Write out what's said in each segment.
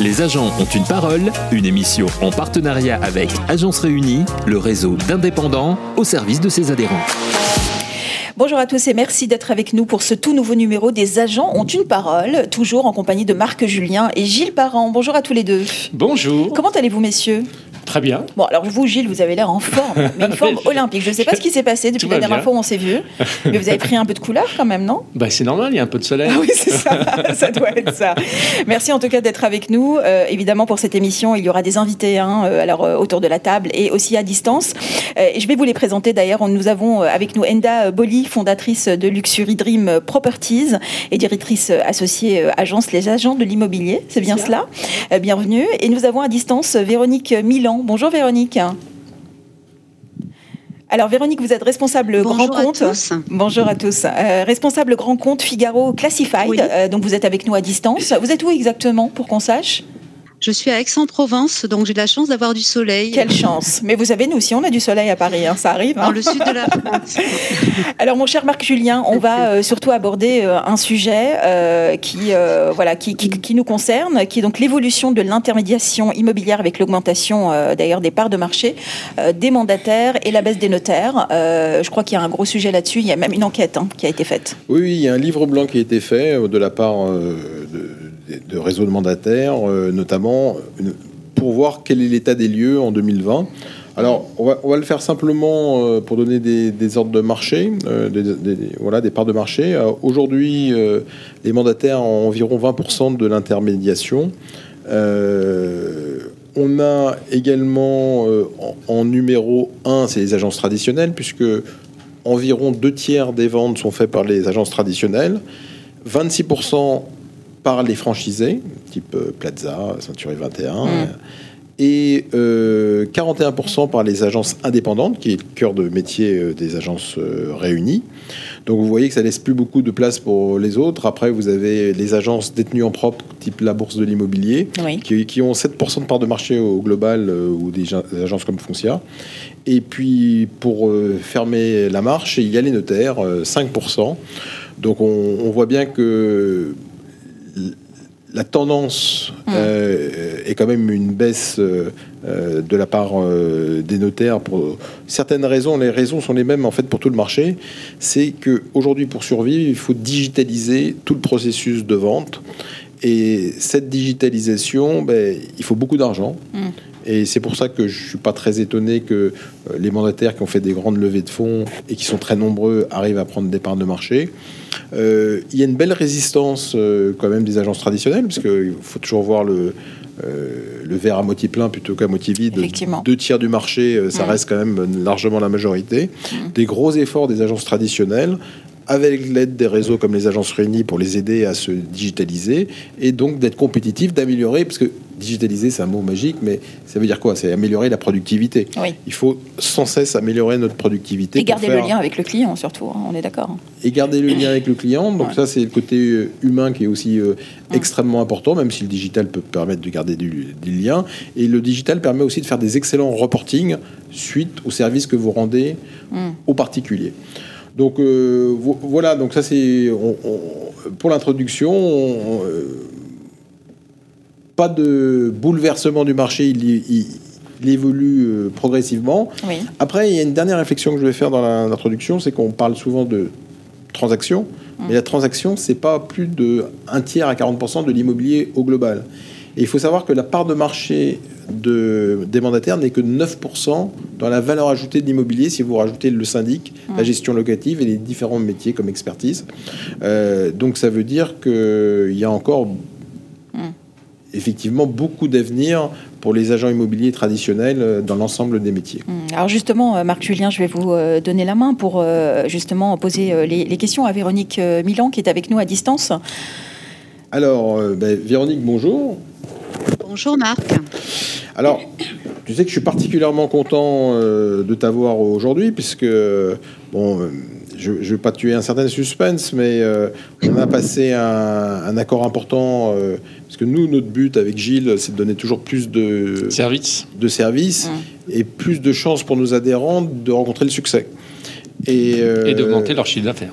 Les agents ont une parole, une émission en partenariat avec Agence Réunie, le réseau d'indépendants au service de ses adhérents. Bonjour à tous et merci d'être avec nous pour ce tout nouveau numéro des agents ont une parole, toujours en compagnie de Marc Julien et Gilles Parent. Bonjour à tous les deux. Bonjour. Comment allez-vous messieurs? Très bien. Bon, alors vous, Gilles, vous avez l'air en forme, mais une forme olympique. Je ne sais pas ce qui s'est passé depuis la dernière fois où on s'est vu, mais vous avez pris un peu de couleur quand même, non? Bah, C'est normal, il y a un peu de soleil. Ah oui, c'est ça, ça doit être ça. Merci en tout cas d'être avec nous. Euh, évidemment, pour cette émission, il y aura des invités hein, euh, alors, euh, autour de la table et aussi à distance. et je vais vous les présenter d'ailleurs. Nous avons avec nous Enda Boli, fondatrice de Luxury Dream Properties et directrice associée agence Les Agents de l'Immobilier. C'est bien cela? bienvenue. Et nous avons à distance Véronique Milan. Bonjour Véronique. Alors Véronique, vous êtes responsable grand compte. Bonjour à tous. Euh, responsable grand compte Figaro Classified. Euh, donc vous êtes avec nous à distance. Vous êtes où exactement pour qu'on sache? Je suis à Aix-en-Provence, donc j'ai la chance d'avoir du soleil. Quelle chance Mais vous savez, nous aussi, on a du soleil à Paris, hein, ça arrive. Dans hein. le sud de la France. Alors, mon cher Marc Julien, on va euh, surtout aborder euh, un sujet euh, qui, voilà, qui, qui, nous concerne, qui est donc l'évolution de l'intermédiation immobilière avec l'augmentation d'ailleurs des parts de marché des mandataires et la baisse des notaires. je crois qu'il y a un gros sujet là-dessus. Il y a même une enquête hein, qui a été faite. Oui, oui, il y a un livre blanc qui a été fait de la part de de réseaux de mandataires, euh, notamment pour voir quel est l'état des lieux en 2020. Alors, on va, le faire simplement euh, pour donner des, ordres de marché, euh, des, voilà, des parts de marché. Aujourd'hui, les mandataires ont environ 20% de l'intermédiation. on a également en, en, numéro 1, c'est les agences traditionnelles, puisque environ deux tiers des ventes sont faites par les agences traditionnelles. 26% par les franchisés, type euh, Plaza, Century 21, et 41% euh, par les agences indépendantes, qui est le cœur de métier euh, des agences réunies. Donc vous voyez que ça laisse plus beaucoup de place pour les autres. Après, vous avez les agences détenues en propre, type la Bourse de l'immobilier, qui, ont 7% de part de marché au global, ou des, agences comme Foncia. Et puis, pour fermer la marche, il y a les notaires, 5%. Donc on voit bien que la tendance mmh. euh, est quand même une baisse euh, euh, de la part des notaires pour certaines raisons. Les raisons sont les mêmes en fait pour tout le marché. C'est que aujourd'hui, pour survivre, il faut digitaliser tout le processus de vente. Et cette digitalisation, ben, il faut beaucoup d'argent. Mmh. Et c'est pour ça que je ne suis pas très étonné que les mandataires qui ont fait des grandes levées de fonds et qui sont très nombreux arrivent à prendre des parts de marché. Euh, il y a une belle résistance euh, quand même des agences traditionnelles, parce qu'il faut toujours voir le, euh, le verre à moitié plein plutôt qu'à moitié vide. Deux tiers du marché, ça reste quand même largement la majorité. Des gros efforts des agences traditionnelles avec l'aide des réseaux comme les agences réunies pour les aider à se digitaliser et donc d'être compétitifs, d'améliorer, parce que digitaliser c'est un mot magique, mais ça veut dire quoi? C'est améliorer la productivité. Il faut sans cesse améliorer notre productivité. Et garder le lien avec le client surtout, hein, on est d'accord. Et garder le lien avec le client, donc ça c'est le côté euh, humain qui est aussi euh, extrêmement important, même si le digital peut permettre de garder du, lien. Et le digital permet aussi de faire des excellents reporting suite au service que vous rendez aux particuliers. Donc euh, voilà, donc ça c'est pour l'introduction. Euh, pas de bouleversement du marché, il, évolue euh, progressivement. Après, il y a une dernière réflexion que je vais faire dans l'introduction, c'est qu'on parle souvent de transactions, mm. mais la transaction, c'est pas plus de un tiers à 40% de l'immobilier au global. Et il faut savoir que la part de marché de, des mandataires n'est que 9% dans la valeur ajoutée de l'immobilier si vous rajoutez le syndic, la gestion locative et les différents métiers comme expertise. Euh, donc ça veut dire qu'il y a encore effectivement beaucoup d'avenir pour les agents immobiliers traditionnels euh, dans l'ensemble des métiers. Alors justement, euh, Marc Julien, je vais vous donner la main pour justement poser les, questions à Véronique Milan qui est avec nous à distance. Alors, ben, Véronique, bonjour. Bonjour Marc. Alors, tu sais que je suis particulièrement content euh, de t'avoir aujourd'hui, puisque, bon, euh, je ne vais pas tuer un certain suspense, mais euh, on a passé un, accord important, parce que nous, notre but avec Gilles, c'est de donner toujours plus de services, de services et plus de chances pour nos adhérents de rencontrer le succès. Et, et d'augmenter leur chiffre d'affaires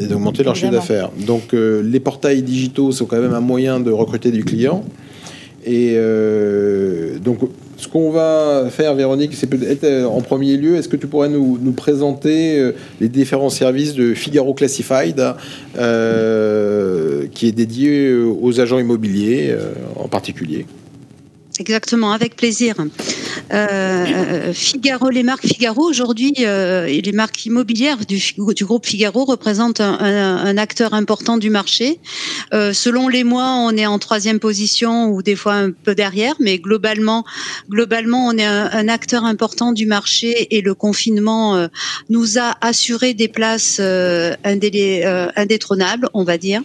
et d'augmenter leur chiffre d'affaires. Donc les portails digitaux sont quand même un moyen de recruter du client. Et donc, ce qu'on va faire, Véronique, c'est peut-être en premier lieu, est-ce que tu pourrais nous, présenter les différents services de Figaro Classified, qui est dédié aux agents immobiliers en particulier? Exactement, avec plaisir. Euh, Figaro, les marques Figaro aujourd'hui, euh, les marques immobilières du, groupe Figaro représentent un, acteur important du marché. Euh, selon les mois, on est en troisième position ou des fois un peu derrière, mais globalement, globalement, on est un, acteur important du marché et le confinement euh, nous a assuré des places indétrônables, on va dire.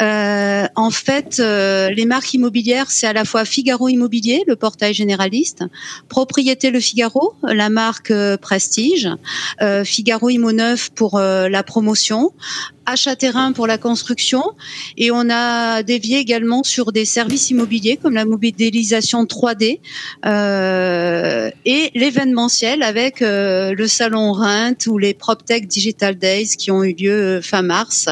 en fait, les marques immobilières, c'est à la fois Figaro Immobilier le portail généraliste, Propriété Le Figaro, la marque euh, Prestige, euh, Figaro Immo Neuf pour euh, la promotion, achat terrain pour la construction. Et on a dévié également sur des services immobiliers comme la modélisation 3D euh, et l'événementiel avec euh, le salon Rent ou les PropTech Digital Days qui ont eu lieu fin mars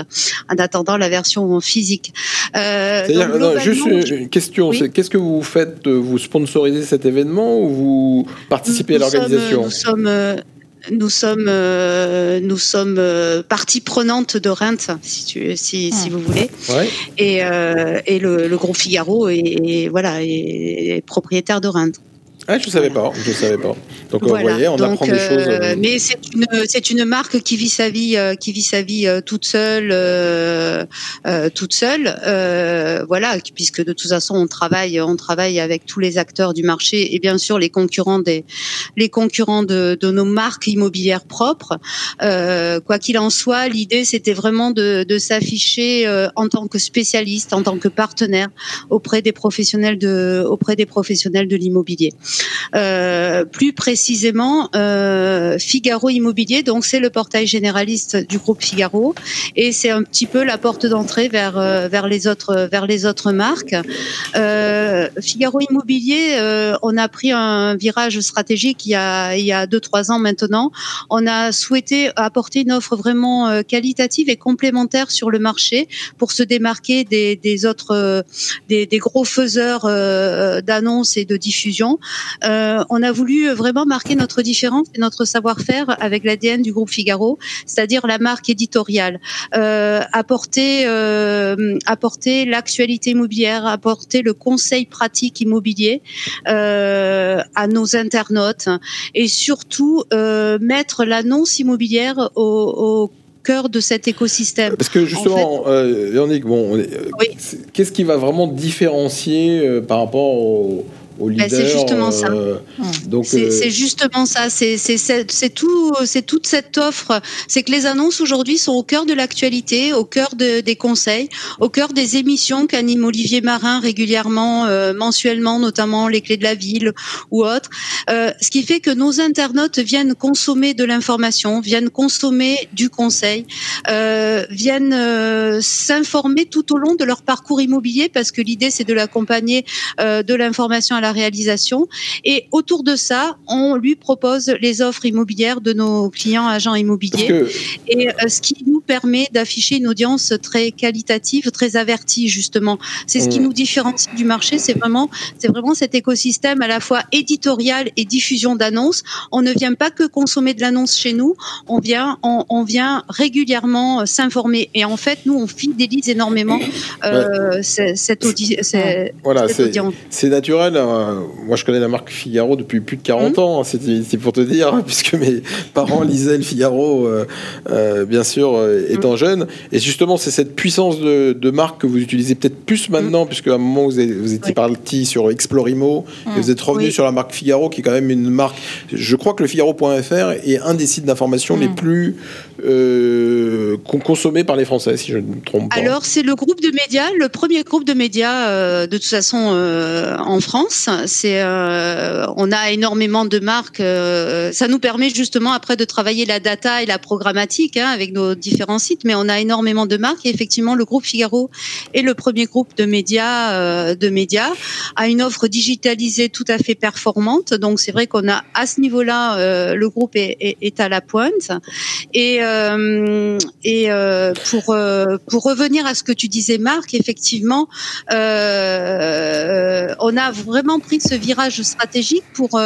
en attendant la version physique. Euh, C'est-à-dire, juste une question, c'est qu'est-ce que vous faites Vous sponsorisez cet événement ou vous participez à l'organisation Nous sommes nous sommes, euh, nous sommes euh, partie prenante de Rent, si, tu, si, si vous voulez. Ouais. Et, euh, et le, le, groupe Figaro est, voilà, est, propriétaire de Rent. Ah, je ne savais pas, je savais pas. Donc vous voyez, on apprend des choses. Euh, mais c'est une c'est une marque qui vit sa vie euh, qui vit sa vie euh, toute seule toute seule voilà puisque de toute façon on travaille on travaille avec tous les acteurs du marché et bien sûr les concurrents des les concurrents de, de nos marques immobilières propres. quoi qu'il en soit, l'idée c'était vraiment de, de s'afficher en tant que spécialiste, en tant que partenaire auprès des professionnels de auprès des professionnels de l'immobilier. Euh, plus précisément, euh, Figaro Immobilier, donc c'est le portail généraliste du groupe Figaro, et c'est un petit peu la porte d'entrée vers euh, vers les autres vers les autres marques. Figaro Immobilier, on a pris un virage stratégique il y a il y a deux trois ans maintenant. On a souhaité apporter une offre vraiment qualitative et complémentaire sur le marché pour se démarquer des, des autres des, des gros faiseurs d'annonces et de diffusion. Euh, on a voulu vraiment marquer notre différence et notre savoir-faire avec l'ADN du groupe Figaro, c'est-à-dire la marque éditoriale, euh, apporter euh, apporter l'actualité immobilière, apporter le conseil pratique immobilier à nos internautes et surtout mettre l'annonce immobilière au, cœur de cet écosystème. Parce que justement, Véronique, bon, qu'est-ce qui va vraiment différencier par rapport au bah, c'est justement ça. Euh, c'est euh, justement ça. C'est tout. C'est toute cette offre. C'est que les annonces aujourd'hui sont au cœur de l'actualité, au cœur de, des conseils, au cœur des émissions qu'anime Olivier Marin régulièrement, euh, mensuellement, notamment les clés de la ville ou autres. ce qui fait que nos internautes viennent consommer de l'information, viennent consommer du conseil, viennent s'informer tout au long de leur parcours immobilier parce que l'idée c'est de l'accompagner de l'information à la réalisation. Et autour de ça, on lui propose les offres immobilières de nos clients agents immobiliers. Et euh, ce qui nous permet d'afficher une audience très qualitative, très avertie justement. C'est ce qui nous différencie du marché. C'est vraiment, c'est vraiment cet écosystème à la fois éditorial et diffusion d'annonces. On ne vient pas que consommer de l'annonce chez nous. On vient, on, vient régulièrement s'informer. Et en fait, nous, on fidélise énormément euh, cette, voilà, audience. C'est naturel. Hein. moi, je connais la marque Figaro depuis plus de 40 mmh. ans, hein, c'est pour te dire, puisque mes parents lisaient le Figaro, euh, euh, bien sûr, euh, étant mmh. jeunes. Et justement, c'est cette puissance de, marque que vous utilisez peut-être plus maintenant, mmh. puisque à un moment, vous, vous étiez parti sur Explorimo, et vous êtes revenu sur la marque Figaro, qui est quand même une marque. Je crois que le Figaro.fr est un des sites d'information les plus consommés par les Français, si je ne me trompe pas. Alors, c'est le groupe de médias, le premier groupe de médias, de toute façon, en France. Euh, on a énormément de marques. Euh, ça nous permet justement après de travailler la data et la programmatique hein, avec nos différents sites, mais on a énormément de marques. Et effectivement, le groupe Figaro est le premier groupe de médias euh, de médias a une offre digitalisée tout à fait performante. Donc c'est vrai qu'on a à ce niveau-là, le groupe est, à la pointe. Et, pour revenir à ce que tu disais, Marc, effectivement, on a vraiment pris ce virage stratégique pour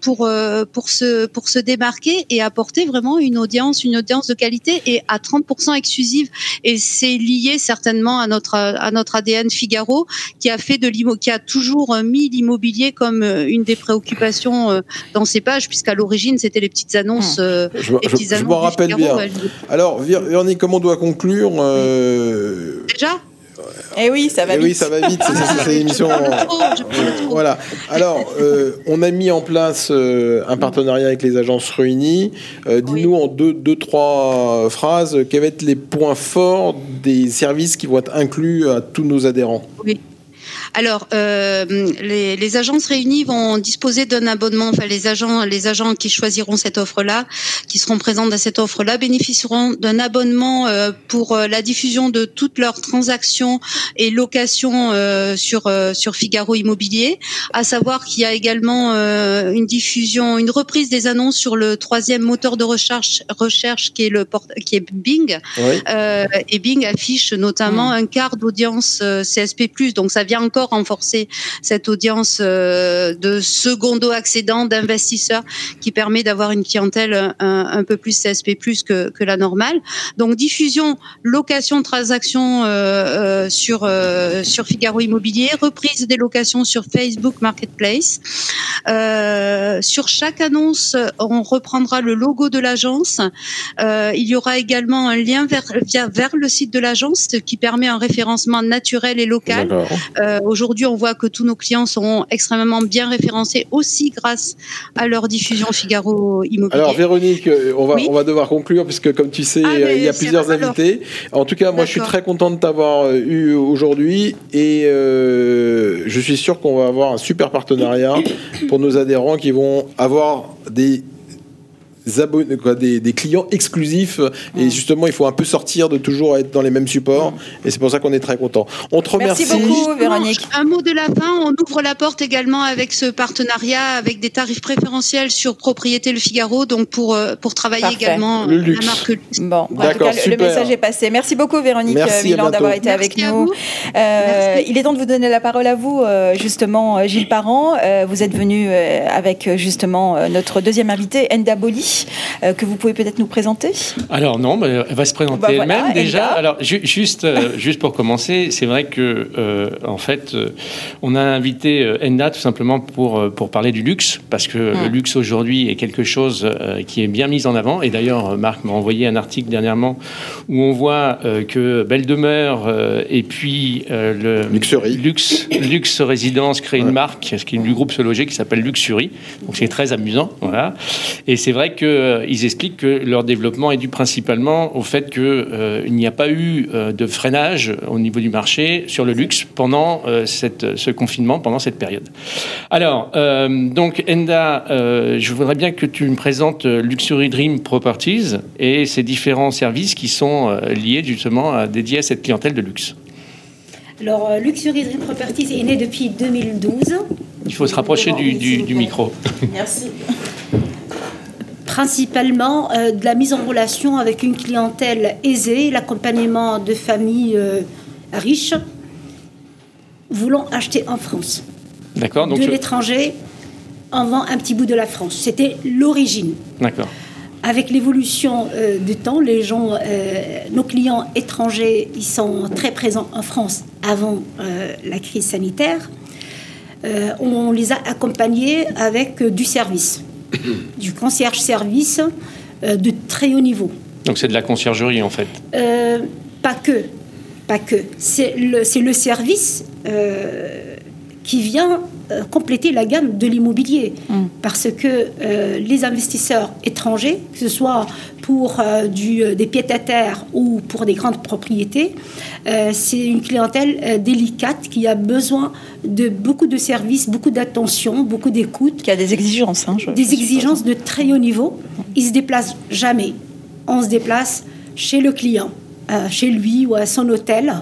pour pour se pour se démarquer et apporter vraiment une audience une audience de qualité et à 30% exclusive. Et c'est lié certainement à notre à notre ADN Figaro qui a fait de qui a toujours mis l'immobilier comme une des préoccupations dans ses pages puisqu'à l'origine c'était les petites annonces. je, je m'en rappelle bien. Alors Véronique, comment on doit conclure Déjà eh oui, ça va eh vite. Oui, ça va vite. C'est l'émission. voilà. Alors, euh, on a mis en place euh, un partenariat avec les agences réunies. Euh, dis-nous en deux, deux, trois phrases quels vont être les points forts des services qui vont être inclus à tous nos adhérents? Oui. Alors, euh, les, les, agences réunies vont disposer d'un abonnement. Enfin, les agents, les agents qui choisiront cette offre-là, qui seront présents dans cette offre-là, bénéficieront d'un abonnement euh, pour euh, la diffusion de toutes leurs transactions et locations euh, sur euh, sur Figaro Immobilier. À savoir qu'il y a également une diffusion, une reprise des annonces sur le troisième moteur de recherche recherche qui est le qui est Bing. Oui. et Bing affiche notamment mmh. un quart d'audience CSP+. Donc ça vient encore renforcer cette audience euh, de secondo accédants, d'investisseurs, qui permet d'avoir une clientèle un, peu plus CSP+ que, que la normale. Donc diffusion, location, transaction euh, euh, sur sur Figaro Immobilier, reprise des locations sur Facebook Marketplace. sur chaque annonce, on reprendra le logo de l'agence. il y aura également un lien vers, vers le site de l'agence qui permet un référencement naturel et local. Aujourd'hui, on voit que tous nos clients sont extrêmement bien référencés aussi grâce à leur diffusion Figaro Immobilier. Alors Véronique, euh, on va, on va devoir conclure puisque comme tu sais, ah, il y a plusieurs invités. En tout cas, moi je suis très content de t'avoir euh, eu aujourd'hui et euh, je suis sûr qu'on va avoir un super partenariat pour nos adhérents qui vont avoir des abonnés, quoi, des, des, clients exclusifs. Et justement, il faut un peu sortir de toujours être dans les mêmes supports. Et c'est pour ça qu'on est très content. On te remercie. Merci beaucoup, Véronique. Un mot de la fin. On ouvre la porte également avec ce partenariat, avec des tarifs préférentiels sur Propriété Le Figaro, donc pour, euh, pour travailler également le luxe. la marque Luxe. Bon, en tout cas, le, message est passé. Merci beaucoup, Véronique Milan, d'avoir été avec nous. Euh, il est temps de vous donner la parole à vous, euh, justement, Gilles Parent. vous êtes venu avec justement notre deuxième invité, Enda Boli. Euh, que vous pouvez peut-être nous présenter Alors non, elle va se présenter bah, elle-même déjà. Alors juste, euh, juste pour commencer, c'est vrai que euh, en fait, on a invité Enda tout simplement pour pour parler du luxe parce que le hum. luxe aujourd'hui est quelque chose qui est bien mis en avant. Et d'ailleurs, Marc m'a envoyé un article dernièrement où on voit que Belle Demeure et puis le Luxury. Luxe, Luxe Résidence crée une marque, ce qui est du groupe Se Loger qui s'appelle Luxury. Donc c'est très amusant, voilà. Et c'est vrai que ils expliquent que leur développement est dû principalement au fait qu'il euh, n'y a pas eu euh, de freinage au niveau du marché sur le luxe pendant euh, cette, ce confinement, pendant cette période. Alors, donc Enda, je voudrais bien que tu me présentes Luxury Dream Properties et ces différents services qui sont liés justement à, dédiés à cette clientèle de luxe. Alors, Luxury Dream Properties est né depuis 2012. Il faut se rapprocher du, du, du micro. Merci principalement euh, de la mise en relation avec une clientèle aisée, l'accompagnement de familles euh, riches voulant acheter en France. D'accord. De l'étranger en vend un petit bout de la France. C'était l'origine. D'accord. Avec l'évolution euh, du temps, les gens, nos clients étrangers, ils sont très présents en France avant la crise sanitaire. on les a accompagnés avec du service. du concierge service euh, de très haut niveau. Donc c'est de la conciergerie en fait euh, Pas que, pas que. C'est le, le, service euh, qui vient compléter la gamme de l'immobilier. Mm. Parce que les investisseurs étrangers, que ce soit pour du, des pieds-à-terre ou pour des grandes propriétés, c'est une clientèle délicate qui a besoin de beaucoup de services, beaucoup d'attention, beaucoup d'écoute. Qui a des exigences. Hein, des exigences de très haut niveau. Ils se déplacent jamais. On se déplace chez le client, euh, chez lui ou à son hôtel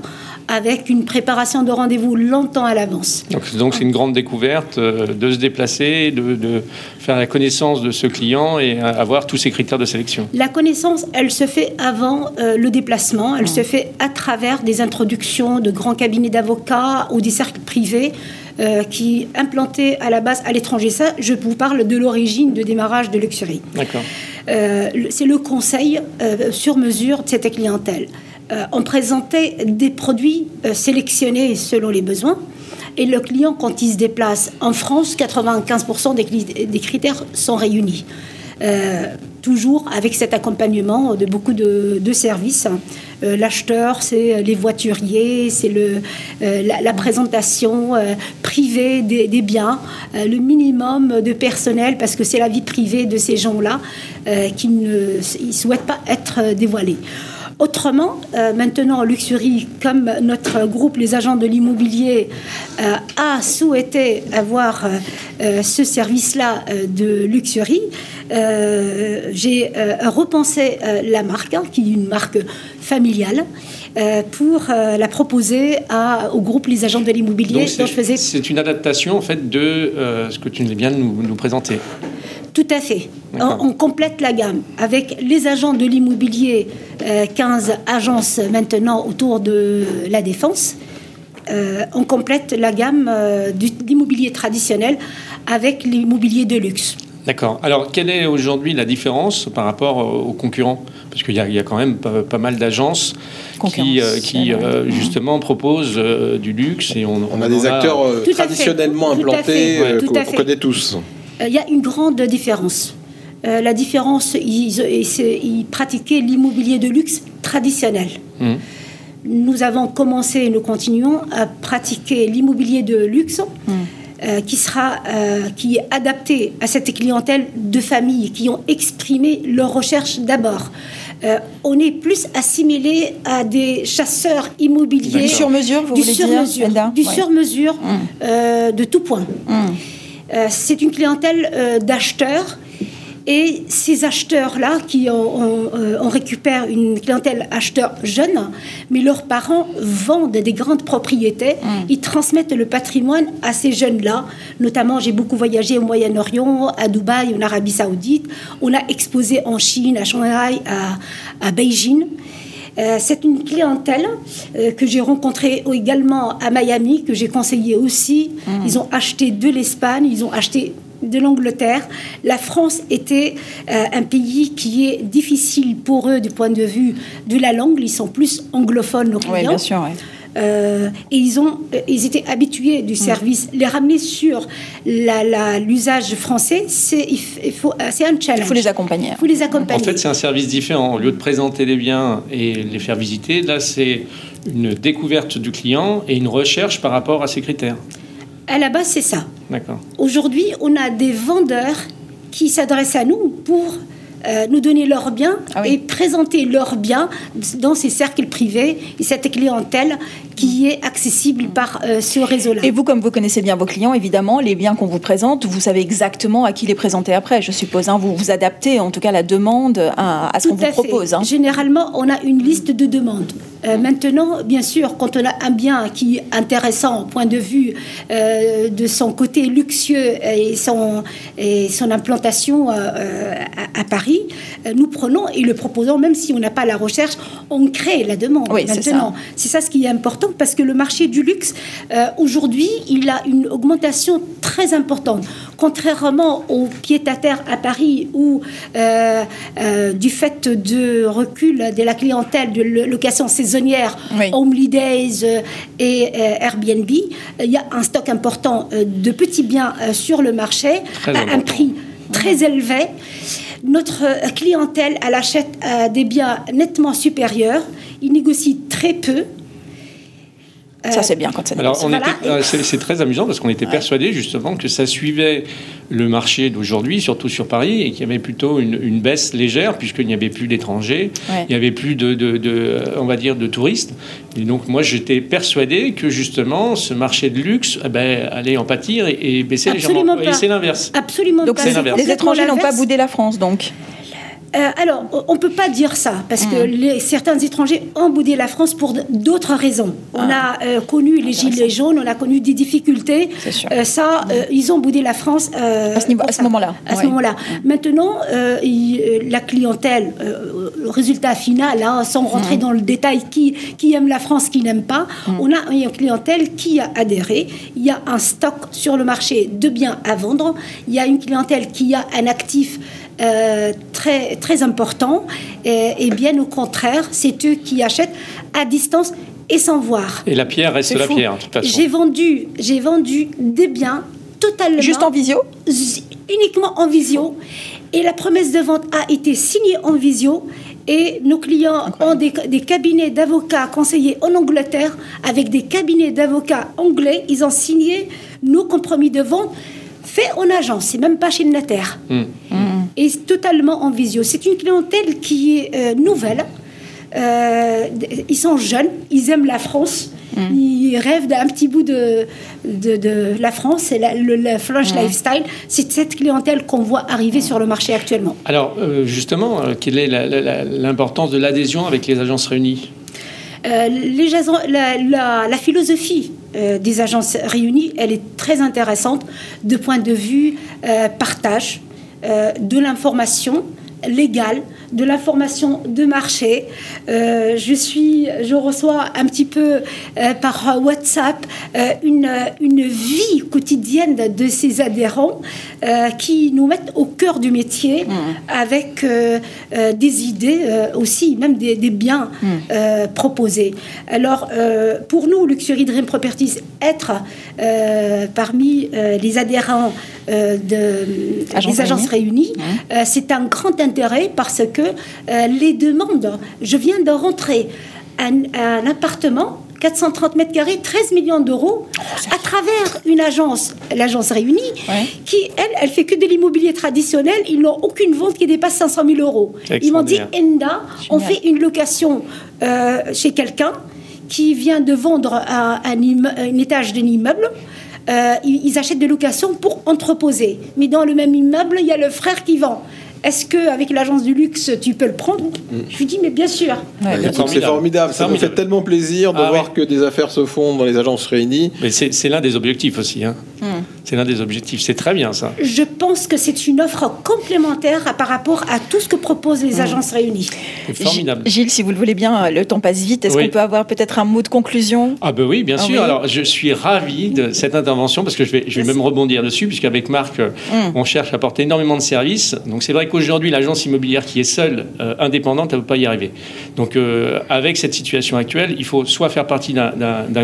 avec une préparation de rendez-vous longtemps à l'avance. Donc c'est une grande découverte euh, de se déplacer, de, faire la connaissance de ce client et avoir tous ces critères de sélection. La connaissance, elle se fait avant euh, le déplacement, elle se fait à travers des introductions de grands cabinets d'avocats ou des cercles privés euh, qui implanté à la base à l'étranger. Ça, je vous parle de l'origine de démarrage de Luxury. D'accord. Euh, c'est le conseil euh, sur mesure de cette clientèle. Euh, on présentait des produits euh, sélectionnés selon les besoins. Et le client, quand il se déplace en France, 95% des, des critères sont réunis. Euh, toujours avec cet accompagnement de beaucoup de, services. Euh, L'acheteur, c'est les voituriers, c'est le, la, présentation privée des, biens, le minimum de personnel, parce que c'est la vie privée de ces gens-là qui ne ils souhaitent pas être dévoilés. Autrement, euh, maintenant, Luxury, comme notre groupe, les agents de l'immobilier, euh, a souhaité avoir euh, euh, ce service-là de Luxury, j'ai repensé la marque, hein, qui est une marque familiale, pour la proposer à- au groupe Les agents de l'immobilier, dont c'est je faisais c'est une adaptation en fait de ce que tu viens de nous, nous présenter. Tout à fait. On, complète la gamme avec les agents de l'immobilier, euh, 15 agences maintenant autour de la défense. Euh, on complète la gamme euh, du- d'immobilier traditionnel avec l'immobilier de luxe. D'accord. Alors, quelle est aujourd'hui la différence par rapport euh, aux concurrents? Parce qu'il y, a- il y a quand même pas, pas mal d'agences qui, euh, qui euh, justement proposent euh, du luxe et on, On a des acteurs traditionnellement implantés qu'on connaît tous. Euh, Il y a une grande différence. Euh, la différence, ils, ils- c'est- ils pratiquaient l'immobilier de luxe traditionnel. Mhm. Nous avons commencé et nous continuons à pratiquer l'immobilier de luxe. euh, qui sera euh, qui est adapté à cette clientèle de familles qui ont exprimé leurs recherches d'abord. Euh, on est plus assimilé à des chasseurs immobiliers Du sur-mesure, vous du voulez dire, sur-mesure, Enda? Du Ouais. sur-mesure Mm. euh, de tout point. Euh, c'est une clientèle euh, d'acheteurs. Et ces acheteurs-là, qui ont- euh, on récupère une clientèle acheteur jeune, mais leurs parents vendent des grandes propriétés, ils transmettent le patrimoine à ces jeunes-là. Notamment, j'ai beaucoup voyagé au Moyen-Orient, à Dubaï, en Arabie Saoudite. On a exposé en Chine, à Shanghai, à, à Beijing. Euh, c'est une clientèle euh, que j'ai rencontrée également à Miami, que j'ai conseillé aussi. Ils ont acheté de l'Espagne, ils ont acheté de l'Angleterre. La France était euh, un pays qui est difficile pour eux du point de vue de la langue. Ils sont plus anglophones, nos clients. Oui, bien sûr. ouais. Euh, et ils, ont, ils étaient habitués du service. Les ramener sur la- la- l'usage français, c'est il f- il faut- c'est un challenge. Il faut les accompagner. Il faut les accompagner. En fait, c'est un service différent. Au lieu de présenter les biens et les faire visiter, là, c'est une découverte du client et une recherche par rapport à ses critères. à la base, c'est ça. D'accord. Aujourd'hui, on a des vendeurs qui s'adressent à nous pour euh, nous donner leurs biens Ah oui. et présenter leurs biens dans ces cercles privés et cette clientèle qui est accessible par euh, ce réseau-là. Et vous, comme vous connaissez bien vos clients, évidemment, les biens qu'on vous présente, vous savez exactement à qui les présenter après, je suppose. hein. vous vous adaptez en tout cas la demande à, à ce qu'on vous propose. hein. Généralement, on a une liste de demandes. Euh, maintenant, bien sûr, quand on a un bien qui est intéressant au point de vue euh, de son côté luxueux et son, et son implantation à, à Paris, nous prenons et le proposons, même si on n'a pas la recherche, on crée la demande. Oui, c'est maintenant, c'est ça. ce qui est important parce que le marché du luxe, euh, aujourd'hui, il a une augmentation très importante. Contrairement au pied-à-terre à Paris où, euh, euh, du fait de recul de la clientèle de lo- location saisonnière, Oui. Homely Days et Airbnb, il y a un stock important de petits biens sur le marché Très à un prix très élevé. Notre clientèle, elle achète des biens nettement supérieurs. Ils négocient très peu. Ça, c'est bien quand ça Alors, on Voilà. était- euh, c'est c'est très amusant parce qu'on était persuadé justement que ça suivait le marché d'aujourd'hui, surtout sur Paris, et qu'il y avait plutôt une, une baisse légère puisqu'il n'y avait plus d'étrangers, Ouais. il n'y avait plus de, de- de, on va dire, de touristes. Et donc, moi, j'étais persuadé que justement, ce marché de luxe eh ben, allait en pâtir et, et baisser Absolument légèrement. Et pas. c'est l'inverse. Absolument Donc pas. c'est- C'est les étrangers n'ont pas l'inverse. boudé la France, donc. Euh, alors, on ne peut pas dire ça, parce que Mm. les, certains étrangers ont boudé la France pour d'autres raisons. On Ah. a euh, connu les gilets jaunes, on a connu des difficultés. Euh, ça, euh, ils ont boudé la France. À ce niveau- pour à ce ça. moment-là, À ce ouais. moment-là. Maintenant, il- la clientèle, le résultat final, hein, sans rentrer dans le détail, qui, qui aime la France, qui n'aime pas, on a une clientèle qui a adhéré. Il y a un stock sur le marché de biens à vendre. Il y a une clientèle qui a un actif euh, très, très important. Et, et bien au contraire, c'est eux qui achètent à distance et sans voir. Et la pierre reste C'est la pierre, de toute façon. J'ai vendu, j'ai vendu des biens totalement Juste en visio? Uniquement en visio. Et la promesse de vente a été signée en visio. Et nos clients ont des, des cabinets d'avocats conseillés en Angleterre avec des cabinets d'avocats anglais. Ils ont signé nos compromis de vente faits en agence, c'est même pas chez le notaire. Hmm. Et c'est totalement en visio. C'est une clientèle qui est euh, nouvelle. Euh, ils sont jeunes, ils aiment la France, ils rêvent d'un petit bout de, de, de la France et la- le, le flash lifestyle. C'est cette clientèle qu'on voit arriver sur le marché actuellement. Alors, euh, justement, euh, quelle est la- la- la- l'importance de l'adhésion avec les agences réunies Euh, les agents- la, la- la philosophie euh, des agences réunies, elle est très intéressante de point de vue euh, partage euh, de l'information légale, de l'information de marché. Euh, je suis, je reçois un petit peu euh, par WhatsApp euh, une, une vie quotidienne de ces adhérents qui nous mettent au cœur du métier avec euh, euh, des idées aussi, même des, des biens euh, proposés. Alors, pour nous, Luxury Dream Properties, être parmi les adhérents euh, de, des agences réunies, euh, c'est un grand intérêt parce que euh, les demandes, je viens de rentrer un, un appartement 430 mètres carrés, 13 millions d'euros, à travers une agence, l'agence Réunie, Ouais. qui, elle, elle fait que de l'immobilier traditionnel. Ils n'ont aucune vente qui dépasse 500 000 euros. Ils m'ont dit. Enda, on fait une location euh, chez quelqu'un qui vient de vendre un, un imme- un étage d'un immeuble. Euh, ils, ils achètent des locations pour entreposer. Mais dans le même immeuble, il y a le frère qui vend. Est-ce qu'avec l'agence du luxe, tu peux le prendre Je lui dis, mais bien sûr. Ouais, sûr. C'est formidable. Ça nous Formidable. fait tellement plaisir de Ah voir ouais. que des affaires se font dans les agences réunies. Mais c'est l'un des objectifs aussi. hein. C'est l'un des objectifs. C'est très bien ça. Je pense que c'est une offre complémentaire par rapport à tout ce que proposent les agences réunies. C'est formidable. Gilles, si vous le voulez bien, le temps passe vite. Est-ce Oui. qu'on peut avoir peut-être un mot de conclusion? Ah ben oui, bien Ah sûr. oui. Alors je suis ravi de cette intervention parce que je vais, je vais même rebondir dessus puisqu'avec Marc, euh, Mm. on cherche à apporter énormément de services. Donc c'est vrai qu'aujourd'hui, l'agence immobilière qui est seule, euh, indépendante, elle ne peut pas y arriver. Donc euh, avec cette situation actuelle, il faut soit faire partie d'un-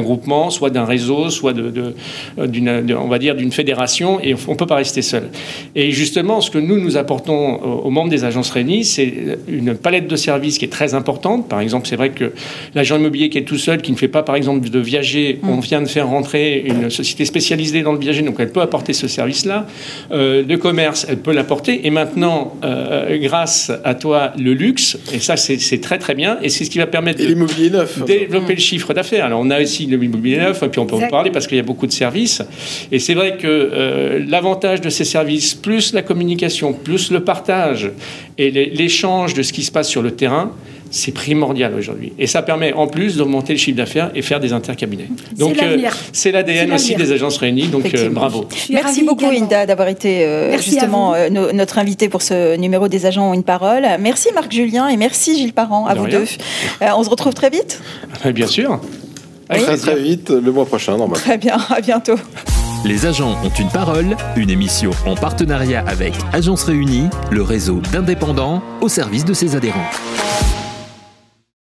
groupement, soit d'un réseau, soit de, de- euh, d'une, de- on va dire, d'une fédération et on ne peut pas rester seul. Et justement, ce que nous, nous apportons aux, membres des agences réunies, c'est une palette de services qui est très importante. Par exemple, c'est vrai que l'agent immobilier qui est tout seul, qui ne fait pas, par exemple, de viager, on vient de faire rentrer une société spécialisée dans le viager, donc elle peut apporter ce service-là. Euh, de commerce, elle peut l'apporter. Et maintenant, euh, grâce à toi, le luxe, et ça, c'est très très bien, et c'est ce qui va permettre Et de l'immobilier neuf. développer le chiffre d'affaires. Alors on a aussi l'immobilier neuf, et puis on peut en parler parce qu'il y a beaucoup de services. Et c'est vrai que euh, l'avantage de ces services, plus la communication, plus le partage et l'é- l'échange de ce qui se passe sur le terrain, c'est primordial aujourd'hui. Et ça permet en plus d'augmenter le chiffre d'affaires et faire des intercabinets. Donc euh, c'est l'ADN aussi des agences réunies, donc euh, bravo. Merci beaucoup, également. Inda, d'avoir été euh, justement euh, no- notre invité pour ce numéro des agents ont une parole. Merci Marc Julien et merci Gilles Parent, à De vous rien. deux. Euh, on se retrouve très vite Ah, Bien sûr. Avec Très très vite, le mois prochain, normalement. Très bien, à bientôt. Les agents ont une parole, une émission en partenariat avec Agence Réunie, le réseau d'indépendants au service de ses adhérents.